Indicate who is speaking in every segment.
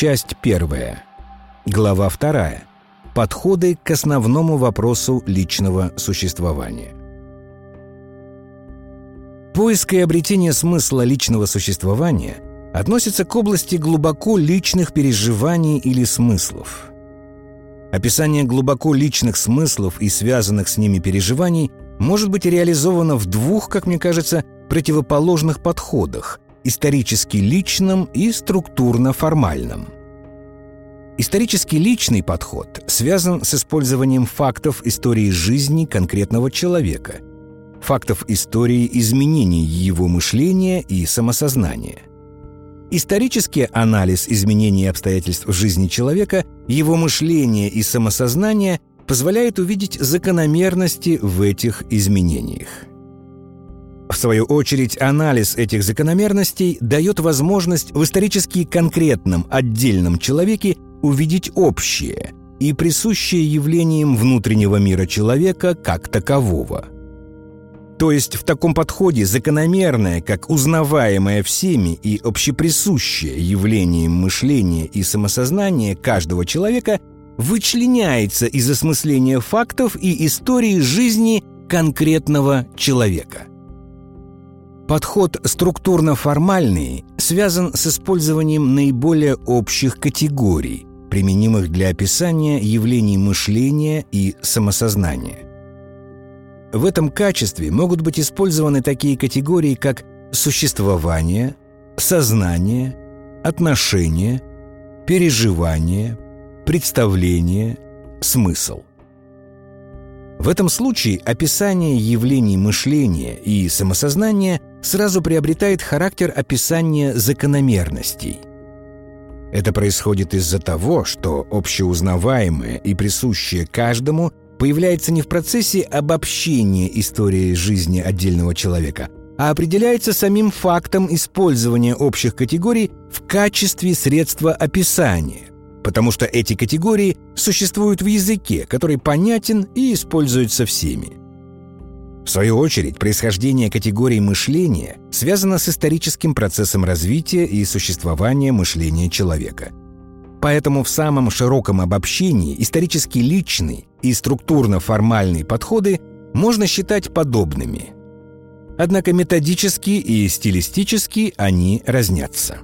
Speaker 1: Часть первая. Глава вторая. Подходы к основному вопросу личного существования. Поиск и обретение смысла личного существования относится к области глубоко личных переживаний или смыслов. Описание глубоко личных смыслов и связанных с ними переживаний может быть реализовано в двух, как мне кажется, противоположных подходах – исторически личном и структурно-формальном. Исторически личный подход связан с использованием фактов истории жизни конкретного человека, фактов истории изменений его мышления и самосознания. Исторический анализ изменений обстоятельств жизни человека, его мышления и самосознания позволяет увидеть закономерности в этих изменениях. Свою очередь, анализ этих закономерностей дает возможность в исторически конкретном отдельном человеке увидеть общее и присущее явлениям внутреннего мира человека как такового. То есть в таком подходе закономерное, как узнаваемое всеми и общеприсущее явлением мышления и самосознания каждого человека вычленяется из осмысления фактов и истории жизни конкретного человека. Подход структурно-формальный связан с использованием наиболее общих категорий, применимых для описания явлений мышления и самосознания. В этом качестве могут быть использованы такие категории, как существование, сознание, отношение, переживание, представление, смысл. В этом случае описание явлений мышления и самосознания сразу приобретает характер описания закономерностей. Это происходит из-за того, что общеузнаваемое и присущее каждому появляется не в процессе обобщения истории жизни отдельного человека, а определяется самим фактом использования общих категорий в качестве средства описания, потому что эти категории существуют в языке, который понятен и используется всеми. В свою очередь, происхождение категорий мышления связано с историческим процессом развития и существования мышления человека. Поэтому в самом широком обобщении исторически личный и структурно-формальные подходы можно считать подобными. Однако методически и стилистически они разнятся.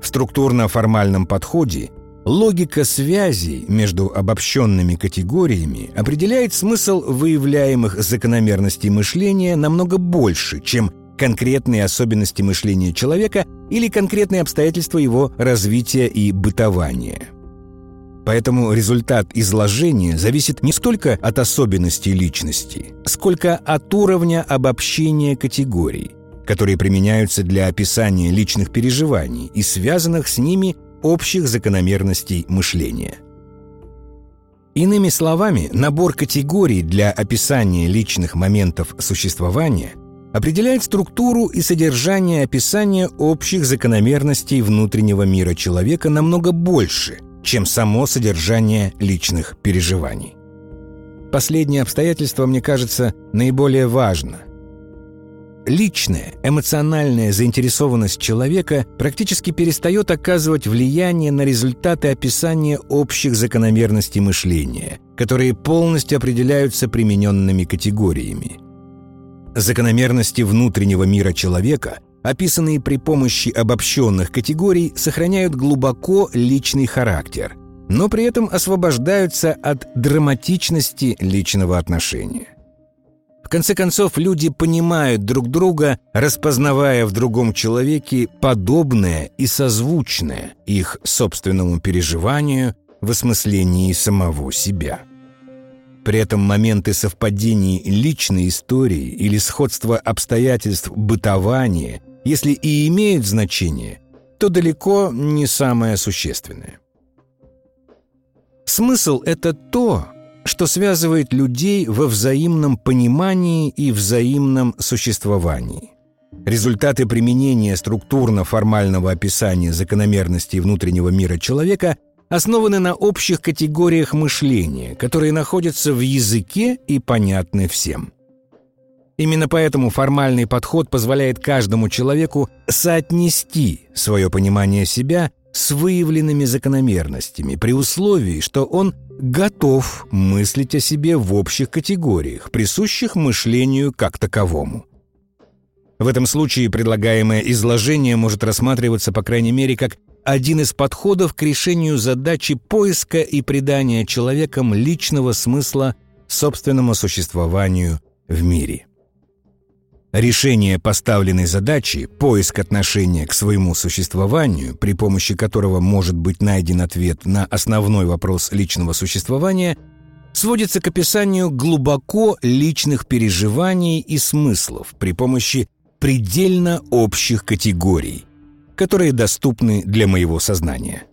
Speaker 1: В структурно-формальном подходе Логика связей между обобщенными категориями определяет смысл выявляемых закономерностей мышления намного больше, чем конкретные особенности мышления человека или конкретные обстоятельства его развития и бытования. Поэтому результат изложения зависит не столько от особенностей личности, сколько от уровня обобщения категорий, которые применяются для описания личных переживаний и связанных с ними общих закономерностей мышления. Иными словами, набор категорий для описания личных моментов существования определяет структуру и содержание описания общих закономерностей внутреннего мира человека намного больше, чем само содержание личных переживаний. Последнее обстоятельство, мне кажется, наиболее важно, личная, эмоциональная заинтересованность человека практически перестает оказывать влияние на результаты описания общих закономерностей мышления, которые полностью определяются примененными категориями. Закономерности внутреннего мира человека, описанные при помощи обобщенных категорий, сохраняют глубоко личный характер, но при этом освобождаются от драматичности личного отношения. В конце концов, люди понимают друг друга, распознавая в другом человеке подобное и созвучное их собственному переживанию в осмыслении самого себя. При этом моменты совпадений личной истории или сходства обстоятельств бытования, если и имеют значение, то далеко не самое существенное. Смысл — это то, что связывает людей во взаимном понимании и взаимном существовании. Результаты применения структурно-формального описания закономерностей внутреннего мира человека основаны на общих категориях мышления, которые находятся в языке и понятны всем. Именно поэтому формальный подход позволяет каждому человеку соотнести свое понимание себя с выявленными закономерностями при условии, что он готов мыслить о себе в общих категориях, присущих мышлению как таковому. В этом случае предлагаемое изложение может рассматриваться, по крайней мере, как один из подходов к решению задачи поиска и придания человеком личного смысла собственному существованию в мире. Решение поставленной задачи, поиск отношения к своему существованию, при помощи которого может быть найден ответ на основной вопрос личного существования, сводится к описанию глубоко личных переживаний и смыслов при помощи предельно общих категорий, которые доступны для моего сознания –